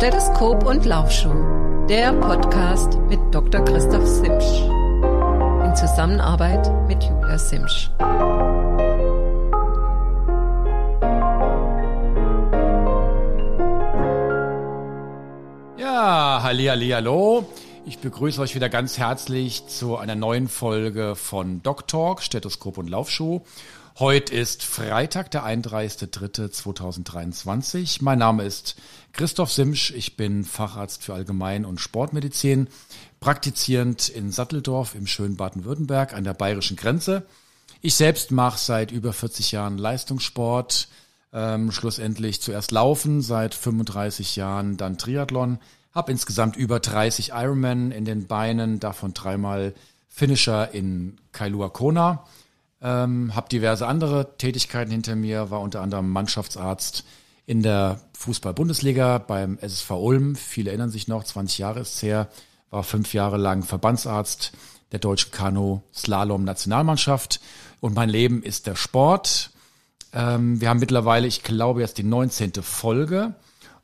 Stethoskop und Laufschuh, der Podcast mit Dr. Christoph Simsch. In Zusammenarbeit mit Julia Simsch. Ja, halli, halli, hallo. Ich begrüße euch wieder ganz herzlich zu einer neuen Folge von Doc Talk, Stethoskop und Laufschuh. Heute ist Freitag, der 31.03.2023. Mein Name ist Christoph Simsch. Ich bin Facharzt für Allgemein- und Sportmedizin, praktizierend in Satteldorf im schönen Baden-Württemberg an der bayerischen Grenze. Ich selbst mache seit über 40 Jahren Leistungssport, ähm, schlussendlich zuerst Laufen, seit 35 Jahren dann Triathlon, habe insgesamt über 30 Ironman in den Beinen, davon dreimal Finisher in Kailua Kona ähm, habe diverse andere Tätigkeiten hinter mir, war unter anderem Mannschaftsarzt in der Fußball-Bundesliga beim SSV Ulm. Viele erinnern sich noch, 20 Jahre ist her, war fünf Jahre lang Verbandsarzt der deutschen Kanu-Slalom-Nationalmannschaft. Und mein Leben ist der Sport. Ähm, wir haben mittlerweile, ich glaube, jetzt die 19. Folge.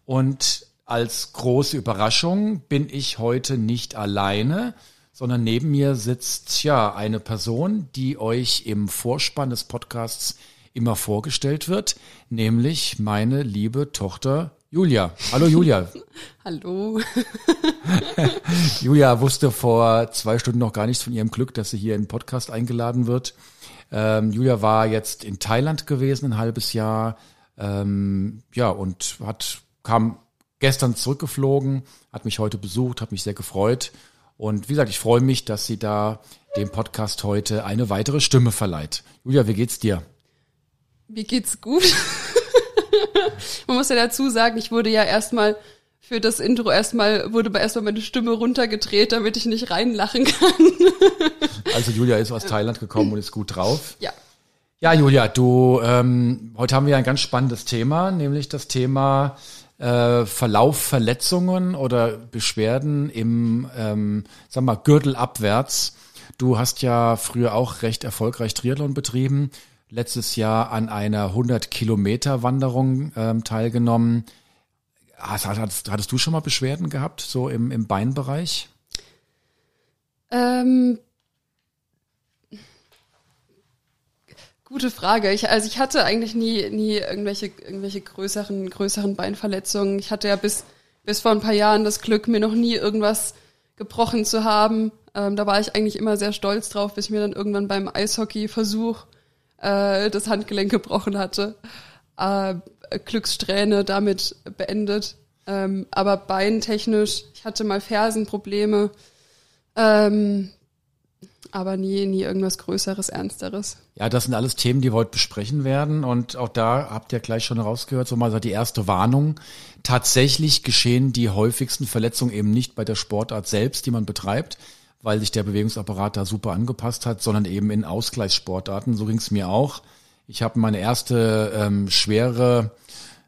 Und als große Überraschung bin ich heute nicht alleine, sondern neben mir sitzt ja eine Person, die euch im Vorspann des Podcasts immer vorgestellt wird, nämlich meine liebe Tochter Julia. Hallo Julia. Hallo. Julia wusste vor zwei Stunden noch gar nichts von ihrem Glück, dass sie hier in den Podcast eingeladen wird. Ähm, Julia war jetzt in Thailand gewesen, ein halbes Jahr, ähm, ja, und hat, kam gestern zurückgeflogen, hat mich heute besucht, hat mich sehr gefreut und wie gesagt, ich freue mich, dass sie da dem Podcast heute eine weitere Stimme verleiht. Julia, wie geht's dir? Mir geht's gut. Man muss ja dazu sagen, ich wurde ja erstmal für das Intro erstmal, wurde erstmal meine Stimme runtergedreht, damit ich nicht reinlachen kann. also Julia ist aus Thailand gekommen und ist gut drauf. Ja. Ja, Julia, du, ähm, heute haben wir ein ganz spannendes Thema, nämlich das Thema äh, Verlauf Verletzungen oder Beschwerden im, ähm, sag mal, Gürtel abwärts. Du hast ja früher auch recht erfolgreich Triathlon betrieben, letztes Jahr an einer 100 Kilometer Wanderung ähm, teilgenommen. Hast, hattest, hattest du schon mal Beschwerden gehabt, so im, im Beinbereich? Ähm, Gute Frage. Ich, also ich hatte eigentlich nie, nie irgendwelche, irgendwelche größeren, größeren Beinverletzungen. Ich hatte ja bis, bis vor ein paar Jahren das Glück, mir noch nie irgendwas gebrochen zu haben. Ähm, da war ich eigentlich immer sehr stolz drauf, bis ich mir dann irgendwann beim Eishockey-Versuch äh, das Handgelenk gebrochen hatte. Äh, Glückssträhne damit beendet. Ähm, aber beintechnisch, ich hatte mal Fersenprobleme. Ähm, aber nie, nie irgendwas Größeres, Ernsteres. Ja, das sind alles Themen, die wir heute besprechen werden. Und auch da habt ihr gleich schon rausgehört, so mal die erste Warnung. Tatsächlich geschehen die häufigsten Verletzungen eben nicht bei der Sportart selbst, die man betreibt, weil sich der Bewegungsapparat da super angepasst hat, sondern eben in Ausgleichssportarten. So ging es mir auch. Ich habe meine erste ähm, schwere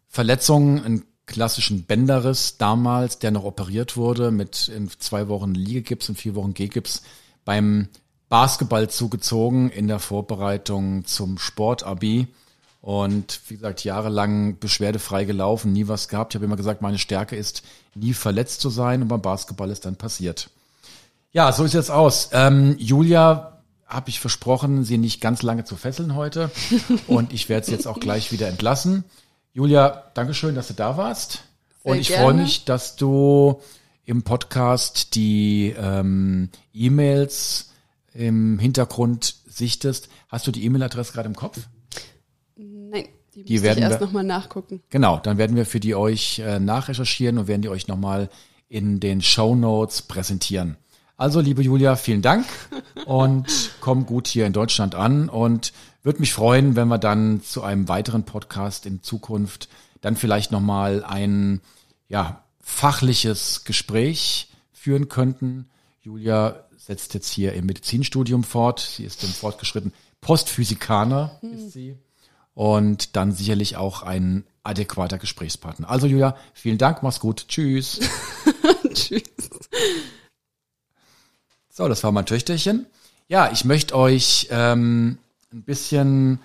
Verletzung, einen klassischen Bänderriss damals, der noch operiert wurde mit in zwei Wochen Liegegips und vier Wochen G-Gips beim Basketball zugezogen in der Vorbereitung zum Sportabi und wie gesagt jahrelang beschwerdefrei gelaufen, nie was gehabt. Ich habe immer gesagt, meine Stärke ist, nie verletzt zu sein und beim Basketball ist dann passiert. Ja, so ist jetzt aus. Ähm, Julia habe ich versprochen, sie nicht ganz lange zu fesseln heute und ich werde sie jetzt auch gleich wieder entlassen. Julia, Dankeschön, dass du da warst Sehr und ich freue mich, dass du im Podcast die ähm, E-Mails im Hintergrund sichtest. Hast du die E-Mail-Adresse gerade im Kopf? Nein, die, die werden ich erst nochmal nachgucken. Genau, dann werden wir für die euch äh, nachrecherchieren und werden die euch nochmal in den Show Notes präsentieren. Also, liebe Julia, vielen Dank und komm gut hier in Deutschland an und würde mich freuen, wenn wir dann zu einem weiteren Podcast in Zukunft dann vielleicht nochmal ein, ja, fachliches Gespräch führen könnten. Julia setzt jetzt hier im Medizinstudium fort. Sie ist im fortgeschritten Postphysikaner hm. ist sie. Und dann sicherlich auch ein adäquater Gesprächspartner. Also Julia, vielen Dank, mach's gut. Tschüss. Tschüss. So, das war mein Töchterchen. Ja, ich möchte euch ähm, ein bisschen,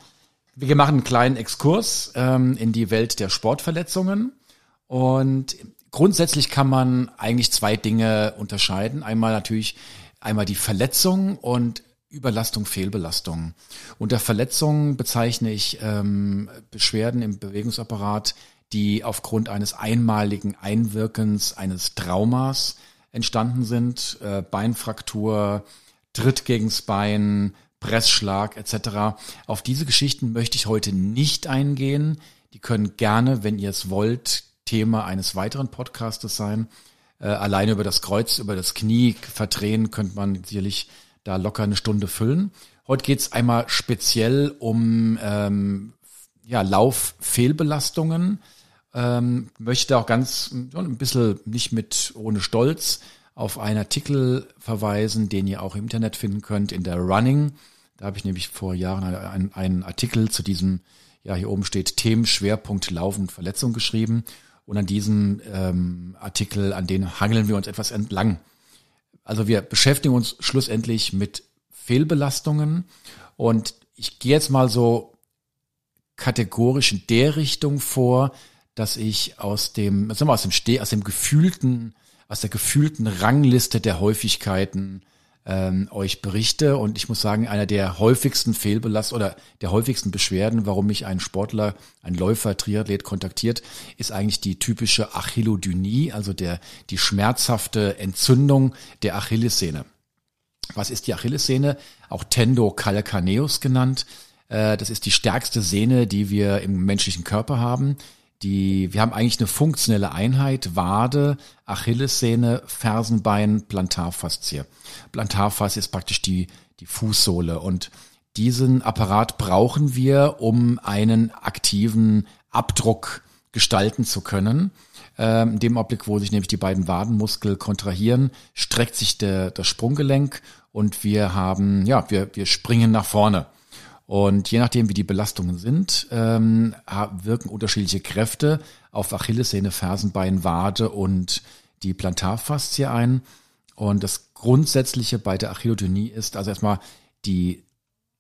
wir machen einen kleinen Exkurs ähm, in die Welt der Sportverletzungen. Und grundsätzlich kann man eigentlich zwei Dinge unterscheiden. Einmal natürlich einmal die Verletzung und Überlastung, Fehlbelastung. Unter Verletzungen bezeichne ich ähm, Beschwerden im Bewegungsapparat, die aufgrund eines einmaligen Einwirkens eines Traumas entstanden sind. Äh, Beinfraktur, Tritt gegens Bein, Pressschlag etc. Auf diese Geschichten möchte ich heute nicht eingehen. Die können gerne, wenn ihr es wollt, Thema eines weiteren Podcastes sein. Äh, alleine über das Kreuz, über das Knie verdrehen könnte man sicherlich da locker eine Stunde füllen. Heute geht's einmal speziell um ähm, ja, Lauffehlbelastungen. Ähm, möchte auch ganz ein bisschen nicht mit ohne Stolz auf einen Artikel verweisen, den ihr auch im Internet finden könnt in der Running. Da habe ich nämlich vor Jahren einen, einen Artikel zu diesem, ja hier oben steht Themenschwerpunkt Laufen und Verletzung geschrieben. Und an diesem ähm, Artikel, an den hangeln wir uns etwas entlang. Also wir beschäftigen uns schlussendlich mit Fehlbelastungen und ich gehe jetzt mal so kategorisch in der Richtung vor, dass ich aus dem, sagen wir, aus dem Steh, aus dem gefühlten, aus der gefühlten Rangliste der Häufigkeiten ähm, euch berichte. Und ich muss sagen, einer der häufigsten Fehlbelast oder der häufigsten Beschwerden, warum mich ein Sportler, ein Läufer, Triathlet kontaktiert, ist eigentlich die typische Achillodynie, also der, die schmerzhafte Entzündung der Achillessehne. Was ist die Achillessehne? Auch Tendo calcaneus genannt. Äh, das ist die stärkste Sehne, die wir im menschlichen Körper haben die, wir haben eigentlich eine funktionelle Einheit, Wade, Achillessehne, Fersenbein, Plantarfaszie. Plantarfaszie ist praktisch die, die Fußsohle und diesen Apparat brauchen wir, um einen aktiven Abdruck gestalten zu können. Ähm, in dem Augenblick, wo sich nämlich die beiden Wadenmuskel kontrahieren, streckt sich der, das Sprunggelenk und wir haben, ja, wir, wir springen nach vorne. Und je nachdem, wie die Belastungen sind, ähm, wirken unterschiedliche Kräfte auf Achillessehne, Fersenbein, Wade und die Plantarfaszie ein. Und das Grundsätzliche bei der Achillodynie ist, also erstmal die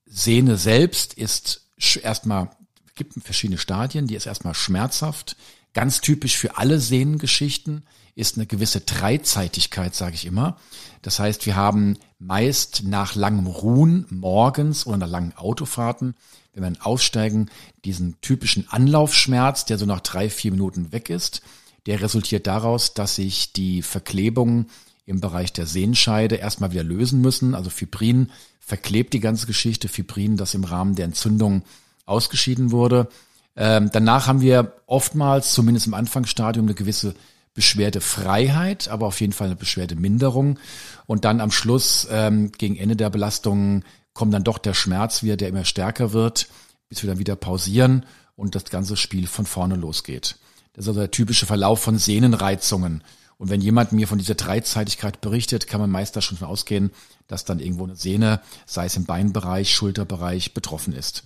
Sehne selbst ist erstmal, gibt verschiedene Stadien, die ist erstmal schmerzhaft, ganz typisch für alle Sehnengeschichten ist eine gewisse Dreizeitigkeit, sage ich immer. Das heißt, wir haben meist nach langem Ruhen morgens oder nach langen Autofahrten, wenn wir aussteigen, diesen typischen Anlaufschmerz, der so nach drei, vier Minuten weg ist. Der resultiert daraus, dass sich die Verklebungen im Bereich der Sehenscheide erstmal wieder lösen müssen. Also Fibrin verklebt die ganze Geschichte. Fibrin, das im Rahmen der Entzündung ausgeschieden wurde. Ähm, danach haben wir oftmals, zumindest im Anfangsstadium, eine gewisse Beschwerdefreiheit, aber auf jeden Fall eine Beschwerdeminderung. Und dann am Schluss, ähm, gegen Ende der Belastung, kommt dann doch der Schmerz wieder, der immer stärker wird, bis wir dann wieder pausieren und das ganze Spiel von vorne losgeht. Das ist also der typische Verlauf von Sehnenreizungen. Und wenn jemand mir von dieser Dreizeitigkeit berichtet, kann man meist schon von ausgehen, dass dann irgendwo eine Sehne, sei es im Beinbereich, Schulterbereich, betroffen ist.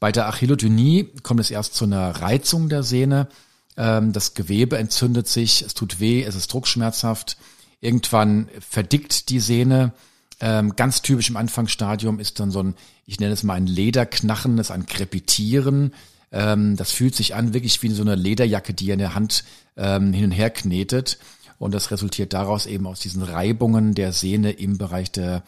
Bei der Achillodynie kommt es erst zu einer Reizung der Sehne ähm, das Gewebe entzündet sich, es tut weh, es ist druckschmerzhaft. Irgendwann verdickt die Sehne. Ähm, ganz typisch im Anfangsstadium ist dann so ein, ich nenne es mal ein Lederknachen, das ist ein Krepitieren. Ähm, das fühlt sich an wirklich wie so eine Lederjacke, die ihr in der Hand hin und her knetet. Und das resultiert daraus eben aus diesen Reibungen der Sehne im Bereich der,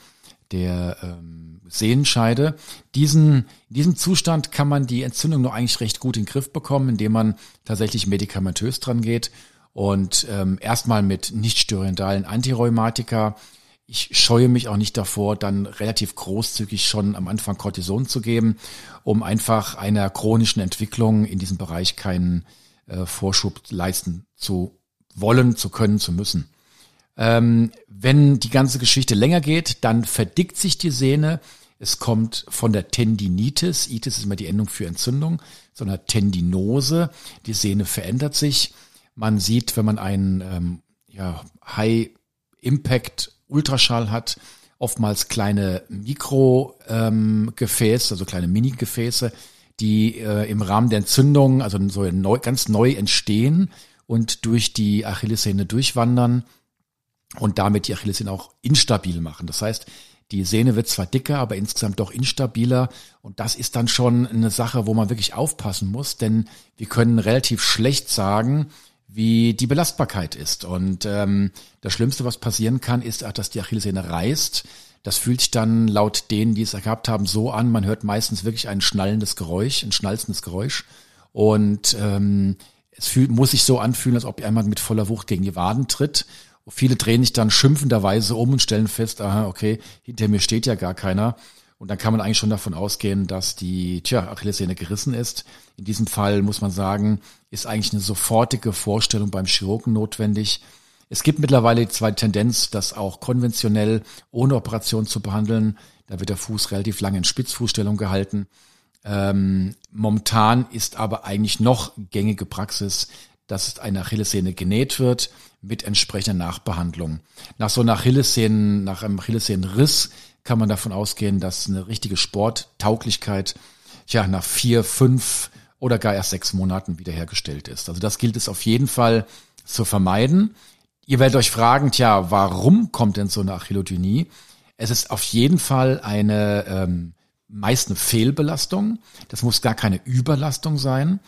der ähm, Sehenscheide. Diesen, in diesem Zustand kann man die Entzündung nur eigentlich recht gut in den Griff bekommen, indem man tatsächlich medikamentös dran geht und ähm, erstmal mit nicht steroidalen Antirheumatika. Ich scheue mich auch nicht davor, dann relativ großzügig schon am Anfang Cortison zu geben, um einfach einer chronischen Entwicklung in diesem Bereich keinen äh, Vorschub leisten zu wollen, zu können, zu müssen. Ähm, wenn die ganze Geschichte länger geht, dann verdickt sich die Sehne. Es kommt von der Tendinitis, Itis ist immer die Endung für Entzündung, sondern Tendinose. Die Sehne verändert sich. Man sieht, wenn man einen ähm, ja, High-Impact Ultraschall hat, oftmals kleine Mikrogefäße, ähm, also kleine Mini-Gefäße, die äh, im Rahmen der Entzündung, also so neu, ganz neu entstehen und durch die Achillessehne durchwandern und damit die Achillessehne auch instabil machen. Das heißt, die Sehne wird zwar dicker, aber insgesamt doch instabiler. Und das ist dann schon eine Sache, wo man wirklich aufpassen muss, denn wir können relativ schlecht sagen, wie die Belastbarkeit ist. Und ähm, das Schlimmste, was passieren kann, ist, dass die Achillessehne reißt. Das fühlt sich dann laut denen, die es gehabt haben, so an. Man hört meistens wirklich ein schnallendes Geräusch, ein schnalzendes Geräusch. Und ähm, es fühlt, muss sich so anfühlen, als ob jemand mit voller Wucht gegen die Waden tritt. Viele drehen sich dann schimpfenderweise um und stellen fest, aha, okay, hinter mir steht ja gar keiner. Und dann kann man eigentlich schon davon ausgehen, dass die tja, Achillessehne gerissen ist. In diesem Fall muss man sagen, ist eigentlich eine sofortige Vorstellung beim Chirurgen notwendig. Es gibt mittlerweile die zweite Tendenz, das auch konventionell ohne Operation zu behandeln. Da wird der Fuß relativ lange in Spitzfußstellung gehalten. Ähm, momentan ist aber eigentlich noch gängige Praxis, dass eine Achillessehne genäht wird mit entsprechender Nachbehandlung. Nach so einer Achillessehnen, nach einem Achillessehnenriss kann man davon ausgehen, dass eine richtige Sporttauglichkeit ja nach vier, fünf oder gar erst sechs Monaten wiederhergestellt ist. Also das gilt es auf jeden Fall zu vermeiden. Ihr werdet euch fragen, tja, warum kommt denn so eine Achillodynie? Es ist auf jeden Fall eine ähm, meist eine Fehlbelastung. Das muss gar keine Überlastung sein.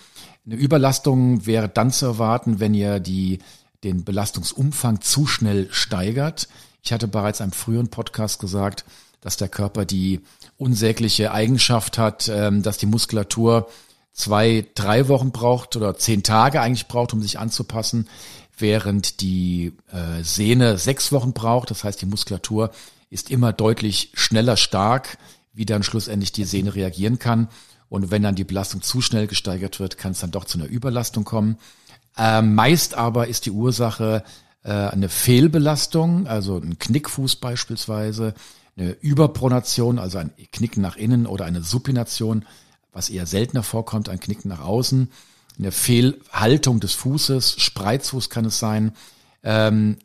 Eine Überlastung wäre dann zu erwarten, wenn ihr die, den Belastungsumfang zu schnell steigert. Ich hatte bereits einem früheren Podcast gesagt, dass der Körper die unsägliche Eigenschaft hat, ähm, dass die Muskulatur zwei, drei Wochen braucht oder zehn Tage eigentlich braucht, um sich anzupassen, während die äh, Sehne sechs Wochen braucht. Das heißt, die Muskulatur ist immer deutlich schneller stark, wie dann schlussendlich die Sehne reagieren kann. Und wenn dann die Belastung zu schnell gesteigert wird, kann es dann doch zu einer Überlastung kommen. Äh, meist aber ist die Ursache äh, eine Fehlbelastung, also ein Knickfuß beispielsweise, eine Überpronation, also ein Knicken nach innen oder eine Supination, was eher seltener vorkommt, ein Knicken nach außen, eine Fehlhaltung des Fußes, Spreizfuß kann es sein. Ähm,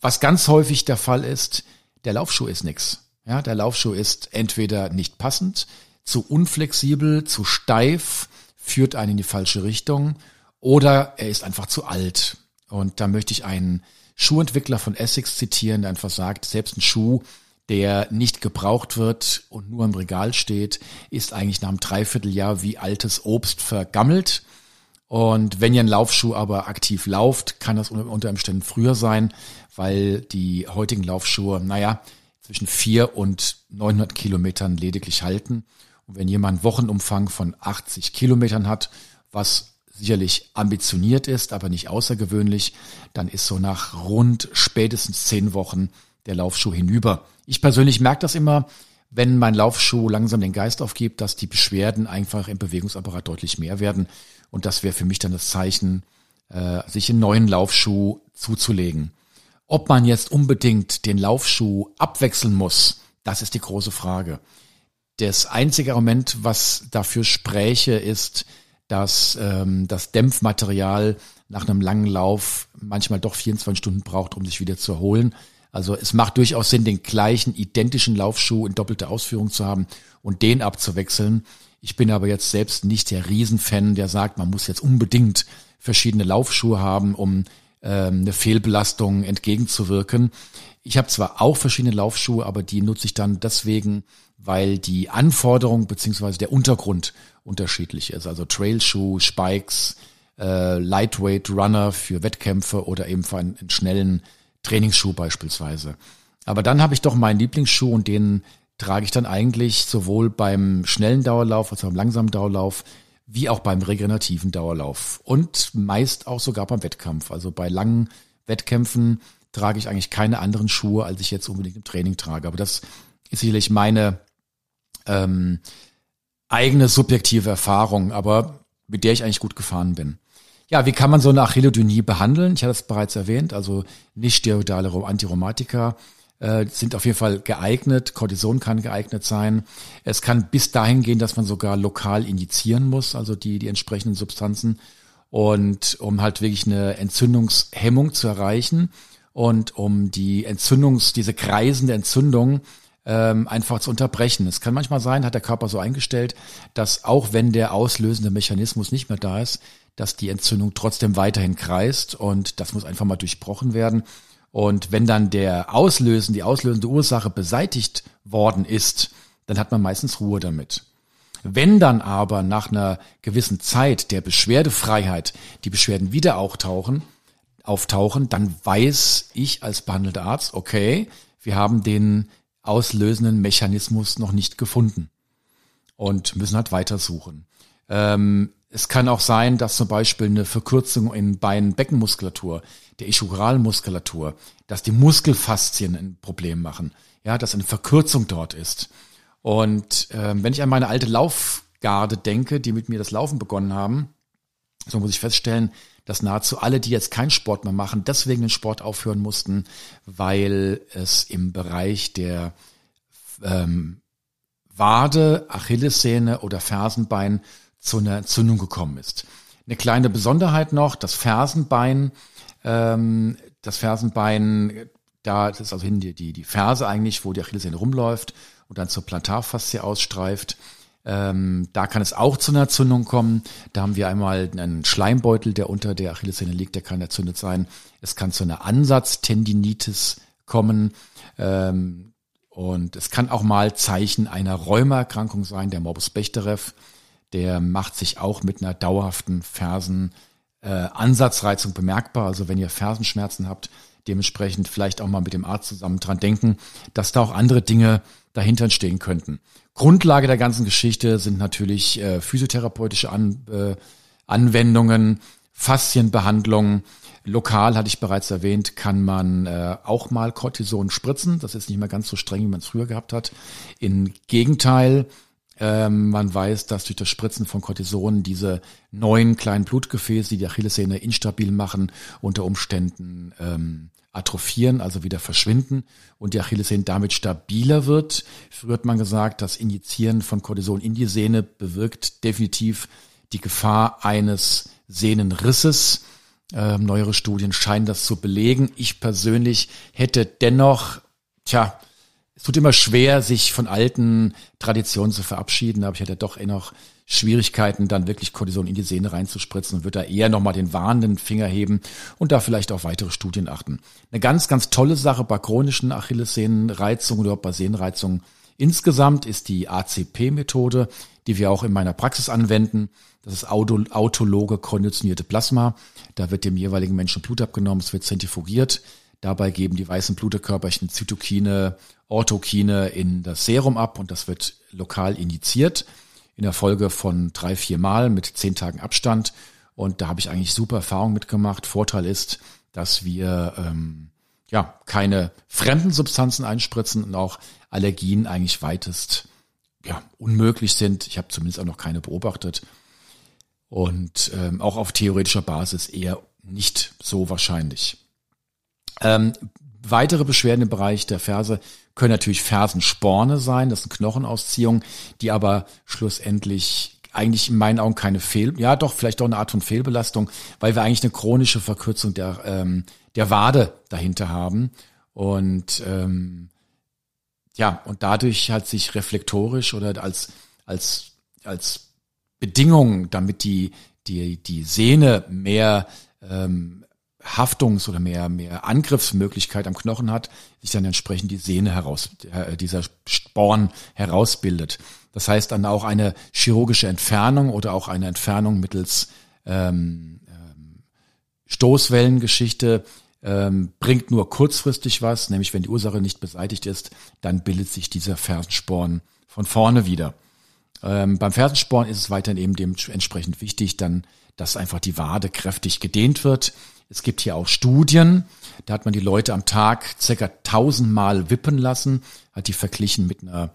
was ganz häufig der Fall ist, der Laufschuh ist nix. Ja, der Laufschuh ist entweder nicht passend, zu unflexibel, zu steif, führt einen in die falsche Richtung oder er ist einfach zu alt. Und da möchte ich einen Schuhentwickler von Essex zitieren, der einfach sagt, selbst ein Schuh, der nicht gebraucht wird und nur im Regal steht, ist eigentlich nach einem Dreivierteljahr wie altes Obst vergammelt. Und wenn ihr einen Laufschuh aber aktiv lauft, kann das unter Umständen früher sein, weil die heutigen Laufschuhe, naja, zwischen vier und 900 Kilometern lediglich halten. Und wenn jemand Wochenumfang von 80 Kilometern hat, was sicherlich ambitioniert ist, aber nicht außergewöhnlich, dann ist so nach rund spätestens zehn Wochen der Laufschuh hinüber. Ich persönlich merke das immer, wenn mein Laufschuh langsam den Geist aufgibt, dass die Beschwerden einfach im Bewegungsapparat deutlich mehr werden. Und das wäre für mich dann das Zeichen, äh, sich einen neuen Laufschuh zuzulegen. Ob man jetzt unbedingt den Laufschuh abwechseln muss, das ist die große Frage. Das einzige Argument, was dafür spräche, ist, dass ähm, das Dämpfmaterial nach einem langen Lauf manchmal doch 24 Stunden braucht, um sich wieder zu erholen. Also es macht durchaus Sinn, den gleichen identischen Laufschuh in doppelter Ausführung zu haben und den abzuwechseln. Ich bin aber jetzt selbst nicht der Riesenfan, der sagt, man muss jetzt unbedingt verschiedene Laufschuhe haben, um ähm, eine Fehlbelastung entgegenzuwirken. Ich habe zwar auch verschiedene Laufschuhe, aber die nutze ich dann deswegen, weil die Anforderung beziehungsweise der Untergrund unterschiedlich ist. Also Trailschuh, Spikes, äh, Lightweight Runner für Wettkämpfe oder eben für einen, einen schnellen Trainingsschuh beispielsweise. Aber dann habe ich doch meinen Lieblingsschuh und den trage ich dann eigentlich sowohl beim schnellen Dauerlauf als auch beim langsamen Dauerlauf wie auch beim regenerativen Dauerlauf und meist auch sogar beim Wettkampf. Also bei langen Wettkämpfen trage ich eigentlich keine anderen Schuhe, als ich jetzt unbedingt im Training trage. Aber das ist sicherlich meine ähm, eigene subjektive Erfahrung, aber mit der ich eigentlich gut gefahren bin. Ja, wie kann man so eine Achillodynie behandeln? Ich hatte es bereits erwähnt, also nicht steroidale Antiromatika äh, sind auf jeden Fall geeignet. Cortison kann geeignet sein. Es kann bis dahin gehen, dass man sogar lokal injizieren muss, also die, die entsprechenden Substanzen. Und um halt wirklich eine Entzündungshemmung zu erreichen und um die Entzündungs, diese kreisende Entzündung ähm, einfach zu unterbrechen. Es kann manchmal sein, hat der Körper so eingestellt, dass auch wenn der auslösende Mechanismus nicht mehr da ist, dass die Entzündung trotzdem weiterhin kreist und das muss einfach mal durchbrochen werden. Und wenn dann der Auslösen, die auslösende Ursache beseitigt worden ist, dann hat man meistens Ruhe damit. Wenn dann aber nach einer gewissen Zeit der Beschwerdefreiheit die Beschwerden wieder auftauchen, auftauchen, dann weiß ich als behandelter Arzt, okay, wir haben den auslösenden Mechanismus noch nicht gefunden und müssen halt weitersuchen. Ähm, es kann auch sein, dass zum Beispiel eine Verkürzung in Bein-Beckenmuskulatur, der Ischuralmuskulatur, dass die Muskelfaszien ein Problem machen, ja, dass eine Verkürzung dort ist. Und ähm, wenn ich an meine alte Laufgarde denke, die mit mir das Laufen begonnen haben, so muss ich feststellen, dass nahezu alle, die jetzt keinen Sport mehr machen, deswegen den Sport aufhören mussten, weil es im Bereich der ähm, Wade, Achillessehne oder Fersenbein zu einer Entzündung gekommen ist. Eine kleine Besonderheit noch, das Fersenbein, ähm, das Fersenbein, da das ist also hin die, die, Ferse eigentlich, wo die Achillessehne rumläuft und dann zur Plantarfaszie ausstreift. Ähm, da kann es auch zu einer Entzündung kommen. Da haben wir einmal einen Schleimbeutel, der unter der Achillessehne liegt, der kann entzündet sein. Es kann zu einer Ansatztendinitis kommen. Ähm, und es kann auch mal Zeichen einer Rheumaerkrankung sein, der Morbus Bechterew. Der macht sich auch mit einer dauerhaften Fersen äh, bemerkbar. Also wenn ihr Fersenschmerzen habt, dementsprechend vielleicht auch mal mit dem Arzt zusammen dran denken, dass da auch andere Dinge dahinter stehen könnten. Grundlage der ganzen Geschichte sind natürlich äh, physiotherapeutische An, äh, Anwendungen, Faszienbehandlungen. Lokal, hatte ich bereits erwähnt, kann man äh, auch mal Cortison spritzen. Das ist nicht mehr ganz so streng, wie man es früher gehabt hat. Im Gegenteil, ähm, man weiß, dass durch das Spritzen von Cortison diese neuen kleinen Blutgefäße, die die Achillessehne instabil machen, unter Umständen ähm, atrophieren, also wieder verschwinden und die Achillessehne damit stabiler wird. Früher hat man gesagt, das Injizieren von Cortison in die Sehne bewirkt definitiv die Gefahr eines Sehnenrisses. Ähm, neuere Studien scheinen das zu belegen. Ich persönlich hätte dennoch, tja, es tut immer schwer, sich von alten Traditionen zu verabschieden, aber ich hätte doch eh noch Schwierigkeiten, dann wirklich Kortison in die Sehne reinzuspritzen und würde da eher nochmal den warnenden Finger heben und da vielleicht auf weitere Studien achten. Eine ganz, ganz tolle Sache bei chronischen Achillessehnenreizungen oder bei Sehnenreizungen insgesamt ist die ACP-Methode, die wir auch in meiner Praxis anwenden. Das ist Auto, autologe konditionierte Plasma. Da wird dem jeweiligen Menschen Blut abgenommen, es wird zentrifugiert. Dabei geben die weißen Blutekörperchen Zytokine, Orthokine in das Serum ab und das wird lokal injiziert in der Folge von drei, vier Mal mit zehn Tagen Abstand. Und da habe ich eigentlich super Erfahrung mitgemacht. Vorteil ist, dass wir ähm, ja keine fremden Substanzen einspritzen und auch Allergien eigentlich weitest ja unmöglich sind. Ich habe zumindest auch noch keine beobachtet. Und ähm, auch auf theoretischer Basis eher nicht so wahrscheinlich. Ähm, weitere Beschwerden im Bereich der Ferse können natürlich Fersensporne sein, das sind Knochenausziehungen, die aber schlussendlich eigentlich in meinen Augen keine Fehl, ja doch, vielleicht doch eine Art von Fehlbelastung, weil wir eigentlich eine chronische Verkürzung der, ähm, der Wade dahinter haben. Und ähm, ja, und dadurch halt sich reflektorisch oder als, als, als Bedingung, damit die, die, die Sehne mehr ähm, Haftungs- oder mehr, mehr Angriffsmöglichkeit am Knochen hat, sich dann entsprechend die Sehne heraus, äh, dieser Sporn herausbildet. Das heißt dann auch eine chirurgische Entfernung oder auch eine Entfernung mittels ähm, ähm, Stoßwellengeschichte ähm, bringt nur kurzfristig was, nämlich wenn die Ursache nicht beseitigt ist, dann bildet sich dieser Fersensporn von vorne wieder. Ähm, beim Fersensporn ist es weiterhin eben dementsprechend wichtig, dann, dass einfach die Wade kräftig gedehnt wird es gibt hier auch Studien, da hat man die Leute am Tag circa tausendmal wippen lassen, hat die verglichen mit einer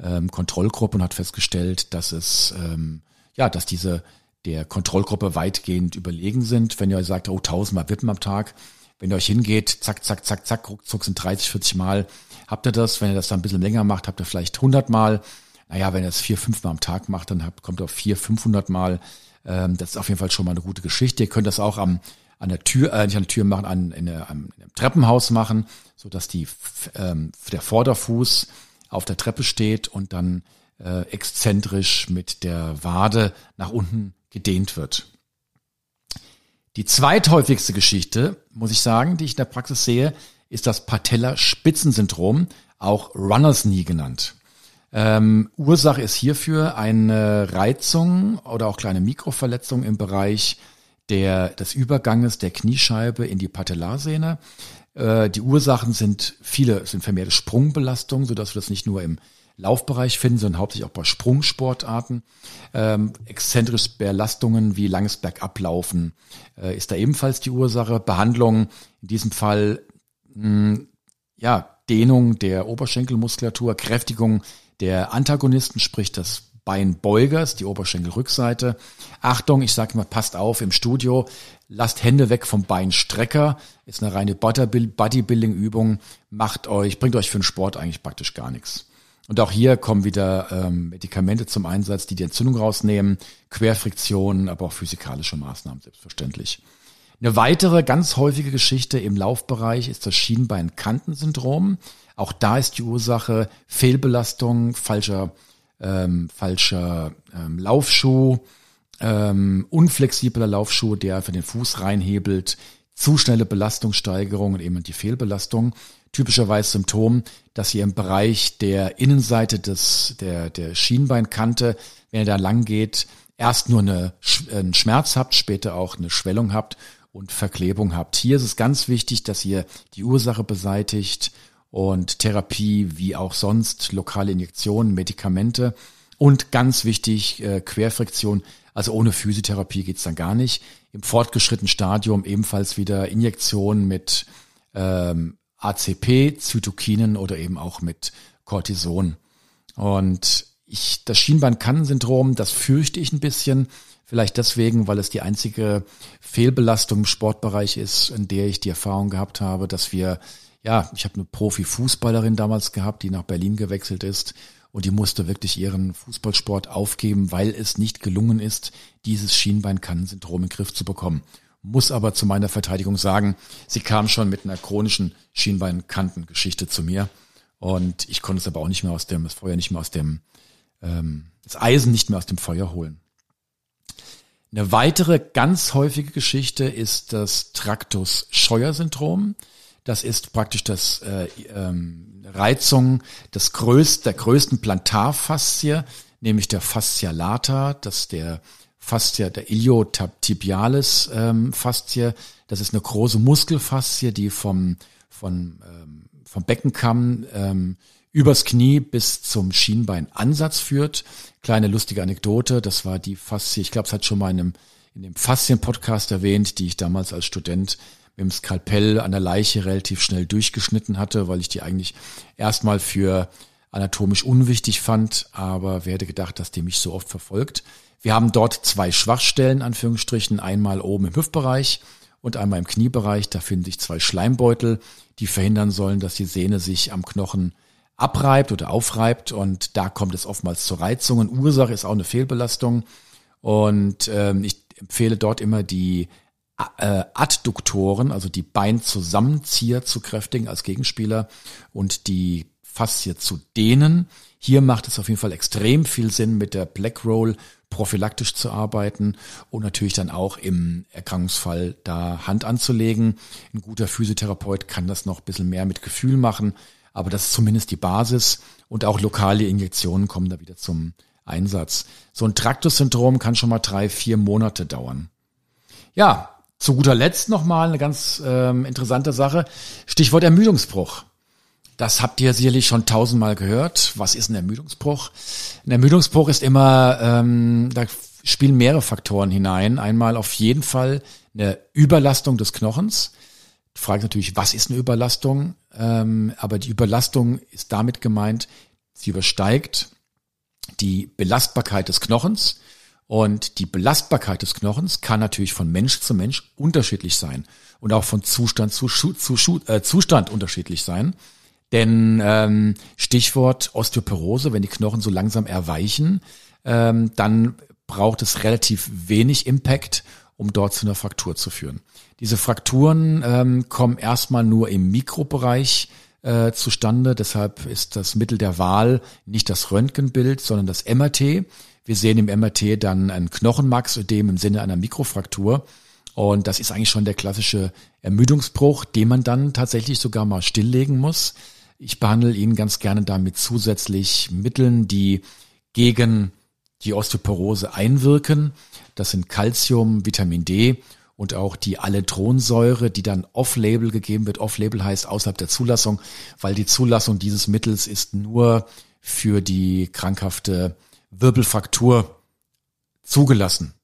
ähm, Kontrollgruppe und hat festgestellt, dass es ähm, ja, dass diese der Kontrollgruppe weitgehend überlegen sind. Wenn ihr euch sagt, oh, tausendmal wippen am Tag, wenn ihr euch hingeht, zack, zack, zack, zack, ruckzuck sind 30, 40 Mal, habt ihr das. Wenn ihr das dann ein bisschen länger macht, habt ihr vielleicht 100 Mal. Naja, wenn ihr das vier, fünf Mal am Tag macht, dann habt, kommt ihr auf vier, 500 Mal. Ähm, das ist auf jeden Fall schon mal eine gute Geschichte. Ihr könnt das auch am an der Tür, äh, nicht an der Tür machen, an, in, einem Treppenhaus machen, so dass die, ähm, der Vorderfuß auf der Treppe steht und dann äh, exzentrisch mit der Wade nach unten gedehnt wird. Die zweithäufigste Geschichte, muss ich sagen, die ich in der Praxis sehe, ist das Patella-Spitzensyndrom, auch Runners Knee genannt. Ähm, Ursache ist hierfür eine Reizung oder auch kleine Mikroverletzung im Bereich der, des Überganges der Kniescheibe in die Patellarsehne. Äh, die Ursachen sind viele, sind vermehrte Sprungbelastungen, sodass wir das nicht nur im Laufbereich finden, sondern hauptsächlich auch bei Sprungsportarten. Ähm, exzentrische Belastungen wie langes Bergablaufen äh, ist da ebenfalls die Ursache. Behandlung in diesem Fall mh, ja Dehnung der Oberschenkelmuskulatur, Kräftigung der Antagonisten, sprich das Beinbeugers, die Oberschenkelrückseite. Achtung, ich sage mal, passt auf im Studio, lasst Hände weg vom Beinstrecker, ist eine reine Bodybuilding-Übung, macht euch, bringt euch für den Sport eigentlich praktisch gar nichts. Und auch hier kommen wieder ähm, Medikamente zum Einsatz, die die Entzündung rausnehmen, Querfriktionen, aber auch physikalische Maßnahmen selbstverständlich. Eine weitere ganz häufige Geschichte im Laufbereich ist das Schienbeinkantensyndrom. Auch da ist die Ursache Fehlbelastung, falscher, ähm, falscher ähm, Laufschuh, ähm, unflexibler Laufschuh, der für den Fuß reinhebelt, zu schnelle Belastungssteigerung und eben die Fehlbelastung. Typischerweise Symptom, dass ihr im Bereich der Innenseite des, der, der Schienbeinkante, wenn ihr da lang geht, erst nur eine, einen Schmerz habt, später auch eine Schwellung habt und Verklebung habt. Hier ist es ganz wichtig, dass ihr die Ursache beseitigt und Therapie wie auch sonst, lokale Injektionen, Medikamente und ganz wichtig, äh, Querfriktion. Also ohne Physiotherapie geht's dann gar nicht. Im fortgeschrittenen Stadium ebenfalls wieder Injektionen mit ähm, ACP, Zytokinen oder eben auch mit Cortison. Und ich, das Schienbeinkannensyndrom, das fürchte ich ein bisschen, Vielleicht deswegen, weil es die einzige Fehlbelastung im Sportbereich ist, in der ich die Erfahrung gehabt habe, dass wir, ja, ich habe eine Profi-Fußballerin damals gehabt, die nach Berlin gewechselt ist und die musste wirklich ihren Fußballsport aufgeben, weil es nicht gelungen ist, dieses Schienbeinkannensyndrom in den Griff zu bekommen. Muss aber zu meiner Verteidigung sagen, sie kam schon mit einer chronischen Schienbeinkantengeschichte zu mir und ich konnte es aber auch nicht mehr aus dem, das Feuer nicht mehr aus dem, ähm, das Eisen nicht mehr aus dem Feuer holen. Eine weitere ganz häufige Geschichte ist das Traktus-Scheuer-Syndrom. Das ist praktisch das äh, ähm, Reizung des größt, der größten Plantarfaszie, nämlich der Fascia lata, das der Fascia, der Iliotibialis ähm, Faszie. Das ist eine große Muskelfaszie, die vom, vom, ähm, vom Beckenkamm ähm, übers Knie bis zum Schienbeinansatz führt. Kleine lustige Anekdote, das war die Faszie, ich glaube, es hat schon mal in, einem, in dem Faszien-Podcast erwähnt, die ich damals als Student mit dem Skalpell an der Leiche relativ schnell durchgeschnitten hatte, weil ich die eigentlich erstmal für anatomisch unwichtig fand, aber wer hätte gedacht, dass die mich so oft verfolgt. Wir haben dort zwei Schwachstellen, Anführungsstrichen, einmal oben im Hüftbereich und einmal im Kniebereich. Da finden sich zwei Schleimbeutel, die verhindern sollen, dass die Sehne sich am Knochen abreibt oder aufreibt und da kommt es oftmals zu Reizungen. Ursache ist auch eine Fehlbelastung und ähm, ich empfehle dort immer die Adduktoren, also die Beinzusammenzieher zu kräftigen als Gegenspieler und die Faszie zu dehnen. Hier macht es auf jeden Fall extrem viel Sinn, mit der Black Roll prophylaktisch zu arbeiten und natürlich dann auch im Erkrankungsfall da Hand anzulegen. Ein guter Physiotherapeut kann das noch ein bisschen mehr mit Gefühl machen, aber das ist zumindest die Basis und auch lokale Injektionen kommen da wieder zum Einsatz. So ein Traktus-Syndrom kann schon mal drei, vier Monate dauern. Ja, zu guter Letzt nochmal eine ganz ähm, interessante Sache. Stichwort Ermüdungsbruch. Das habt ihr sicherlich schon tausendmal gehört. Was ist ein Ermüdungsbruch? Ein Ermüdungsbruch ist immer, ähm, da spielen mehrere Faktoren hinein. Einmal auf jeden Fall eine Überlastung des Knochens. Die Frage ist natürlich, was ist eine Überlastung? Ähm, aber die Überlastung ist damit gemeint, sie übersteigt die Belastbarkeit des Knochens. Und die Belastbarkeit des Knochens kann natürlich von Mensch zu Mensch unterschiedlich sein und auch von Zustand zu, zu äh, Zustand unterschiedlich sein. Denn ähm, Stichwort Osteoporose, wenn die Knochen so langsam erweichen, ähm, dann braucht es relativ wenig Impact, um dort zu einer Fraktur zu führen. Diese Frakturen ähm, kommen erstmal nur im Mikrobereich äh, zustande. Deshalb ist das Mittel der Wahl nicht das Röntgenbild, sondern das MRT. Wir sehen im MRT dann ein Knochenmarksödem im Sinne einer Mikrofraktur. Und das ist eigentlich schon der klassische Ermüdungsbruch, den man dann tatsächlich sogar mal stilllegen muss. Ich behandle ihn ganz gerne damit zusätzlich Mitteln, die gegen die Osteoporose einwirken. Das sind Calcium, Vitamin D und auch die Alletronsäure, die dann off-label gegeben wird. Off-label heißt außerhalb der Zulassung, weil die Zulassung dieses Mittels ist nur für die krankhafte Wirbelfraktur zugelassen.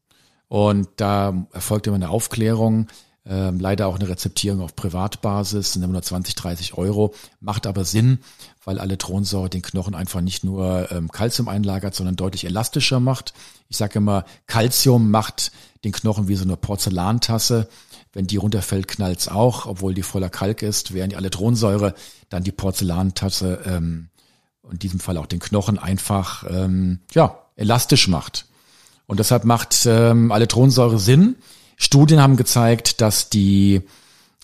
Und da erfolgt immer eine Aufklärung, ähm, leider auch eine Rezeptierung auf Privatbasis, sind immer nur 20, 30 Euro, macht aber Sinn, weil alle Thronsäure den Knochen einfach nicht nur ähm, Calcium einlagert, sondern deutlich elastischer macht. Ich sage immer, Calcium macht den Knochen wie so eine Porzellantasse. Wenn die runterfällt, knallt's auch, obwohl die voller Kalk ist, während die Alletronsäure dann die Porzellantasse, ähm, in diesem Fall auch den Knochen einfach ähm, ja elastisch macht. Und deshalb macht ähm, Alletronsäure Sinn. Studien haben gezeigt, dass die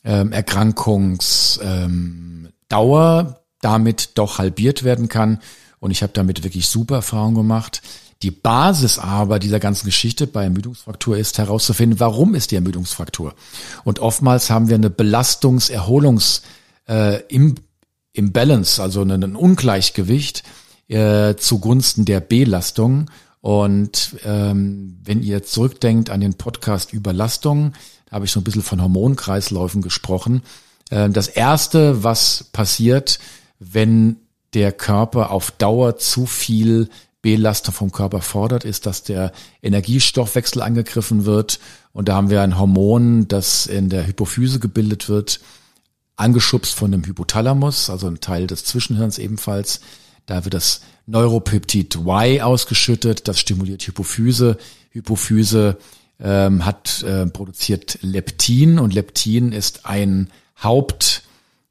ähm, Erkrankungsdauer ähm, damit doch halbiert werden kann. Und ich habe damit wirklich super Erfahrungen gemacht. Die Basis aber dieser ganzen Geschichte bei Ermüdungsfraktur ist herauszufinden, warum ist die Ermüdungsfraktur? Und oftmals haben wir eine Belastungs-Erholungs- äh, im, im Balance, also ein Ungleichgewicht äh, zugunsten der Belastung. Und ähm, wenn ihr zurückdenkt an den Podcast Überlastung, da habe ich so ein bisschen von Hormonkreisläufen gesprochen. Äh, das Erste, was passiert, wenn der Körper auf Dauer zu viel Belastung vom Körper fordert, ist, dass der Energiestoffwechsel angegriffen wird. Und da haben wir ein Hormon, das in der Hypophyse gebildet wird, angeschubst von dem Hypothalamus, also ein Teil des Zwischenhirns ebenfalls. Da wird das Neuropeptid Y ausgeschüttet, das stimuliert Hypophyse. Hypophyse ähm, hat äh, produziert Leptin und Leptin ist ein Haupt,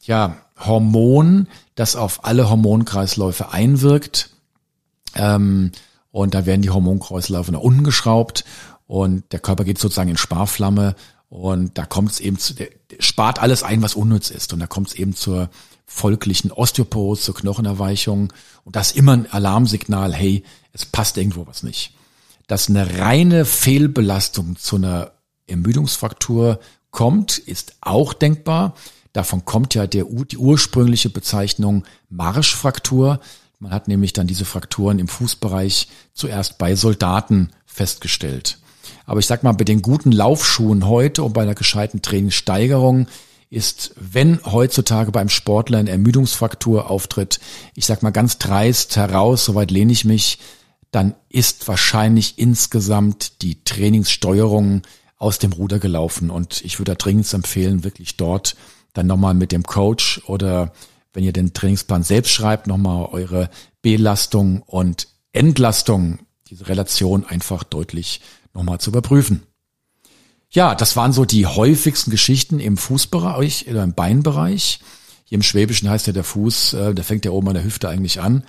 ja, Hormon, das auf alle Hormonkreisläufe einwirkt. Ähm, und da werden die Hormonkreisläufe nach unten geschraubt und der Körper geht sozusagen in Sparflamme und da kommt es eben zu, der spart alles ein, was unnütz ist. Und da kommt es eben zur folglichen Osteoporose, zur Knochenerweichung. Und das ist immer ein Alarmsignal, hey, es passt irgendwo was nicht. Dass eine reine Fehlbelastung zu einer Ermüdungsfraktur kommt, ist auch denkbar. Davon kommt ja der, die ursprüngliche Bezeichnung Marschfraktur. Man hat nämlich dann diese Frakturen im Fußbereich zuerst bei Soldaten festgestellt. Aber ich sag mal, bei den guten Laufschuhen heute und bei einer gescheiten Trainingssteigerung ist, wenn heutzutage beim Sportler eine Ermüdungsfraktur auftritt, ich sag mal ganz dreist heraus, soweit lehne ich mich, dann ist wahrscheinlich insgesamt die Trainingssteuerung aus dem Ruder gelaufen. Und ich würde dringend empfehlen, wirklich dort dann nochmal mit dem Coach oder wenn ihr den Trainingsplan selbst schreibt, nochmal eure Belastung und Entlastung, diese Relation einfach deutlich nochmal zu überprüfen. Ja, das waren so die häufigsten Geschichten im Fußbereich oder im Beinbereich. Hier im Schwäbischen heißt ja der Fuß, äh, der fängt ja oben an der Hüfte eigentlich an.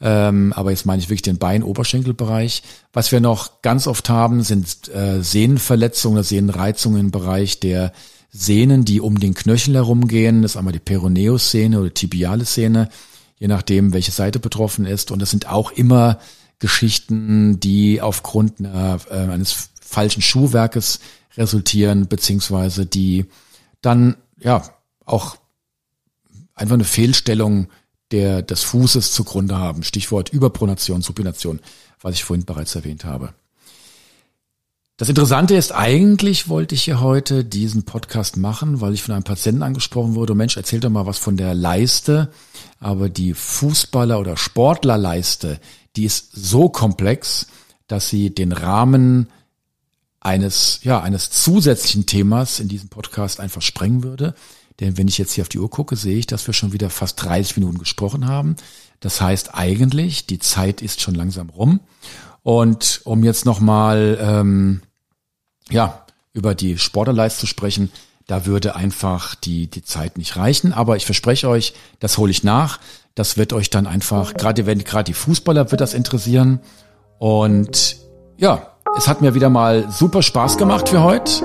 Ähm, aber jetzt meine ich wirklich den Bein-Oberschenkelbereich. Was wir noch ganz oft haben, sind äh, Sehnenverletzungen oder Sehnenreizungen im Bereich der Sehnen, die um den Knöchel herumgehen. Das ist einmal die Peroneus-Sehne oder tibiale Sehne, je nachdem, welche Seite betroffen ist. Und das sind auch immer Geschichten, die aufgrund einer, äh, eines falschen Schuhwerkes resultieren, beziehungsweise die dann ja auch einfach eine Fehlstellung der, des Fußes zugrunde haben. Stichwort Überpronation, Supination, was ich vorhin bereits erwähnt habe. Das Interessante ist, eigentlich wollte ich hier heute diesen Podcast machen, weil ich von einem Patienten angesprochen wurde, Mensch, erzähl doch mal was von der Leiste. Aber die Fußballer- oder Sportlerleiste, die ist so komplex, dass sie den Rahmen eines, ja, eines zusätzlichen Themas in diesem Podcast einfach sprengen würde. Denn wenn ich jetzt hier auf die Uhr gucke, sehe ich, dass wir schon wieder fast 30 Minuten gesprochen haben. Das heißt eigentlich, die Zeit ist schon langsam rum. Und um jetzt nochmal ähm, ja, über die Sporterleist zu sprechen, da würde einfach die, die Zeit nicht reichen. Aber ich verspreche euch, das hole ich nach. Das wird euch dann einfach, gerade wenn gerade die Fußballer wird das interessieren. Und ja, es hat mir wieder mal super Spaß gemacht für heute.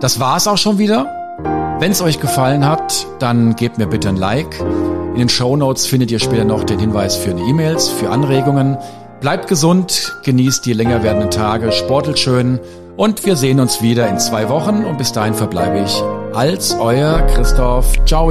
Das war es auch schon wieder. Wenn es euch gefallen hat, dann gebt mir bitte ein Like. In den Show Notes findet ihr später noch den Hinweis für E-Mails, für Anregungen. Bleibt gesund, genießt die länger werdenden Tage, sportelt schön und wir sehen uns wieder in zwei Wochen und bis dahin verbleibe ich als euer Christoph. Ciao!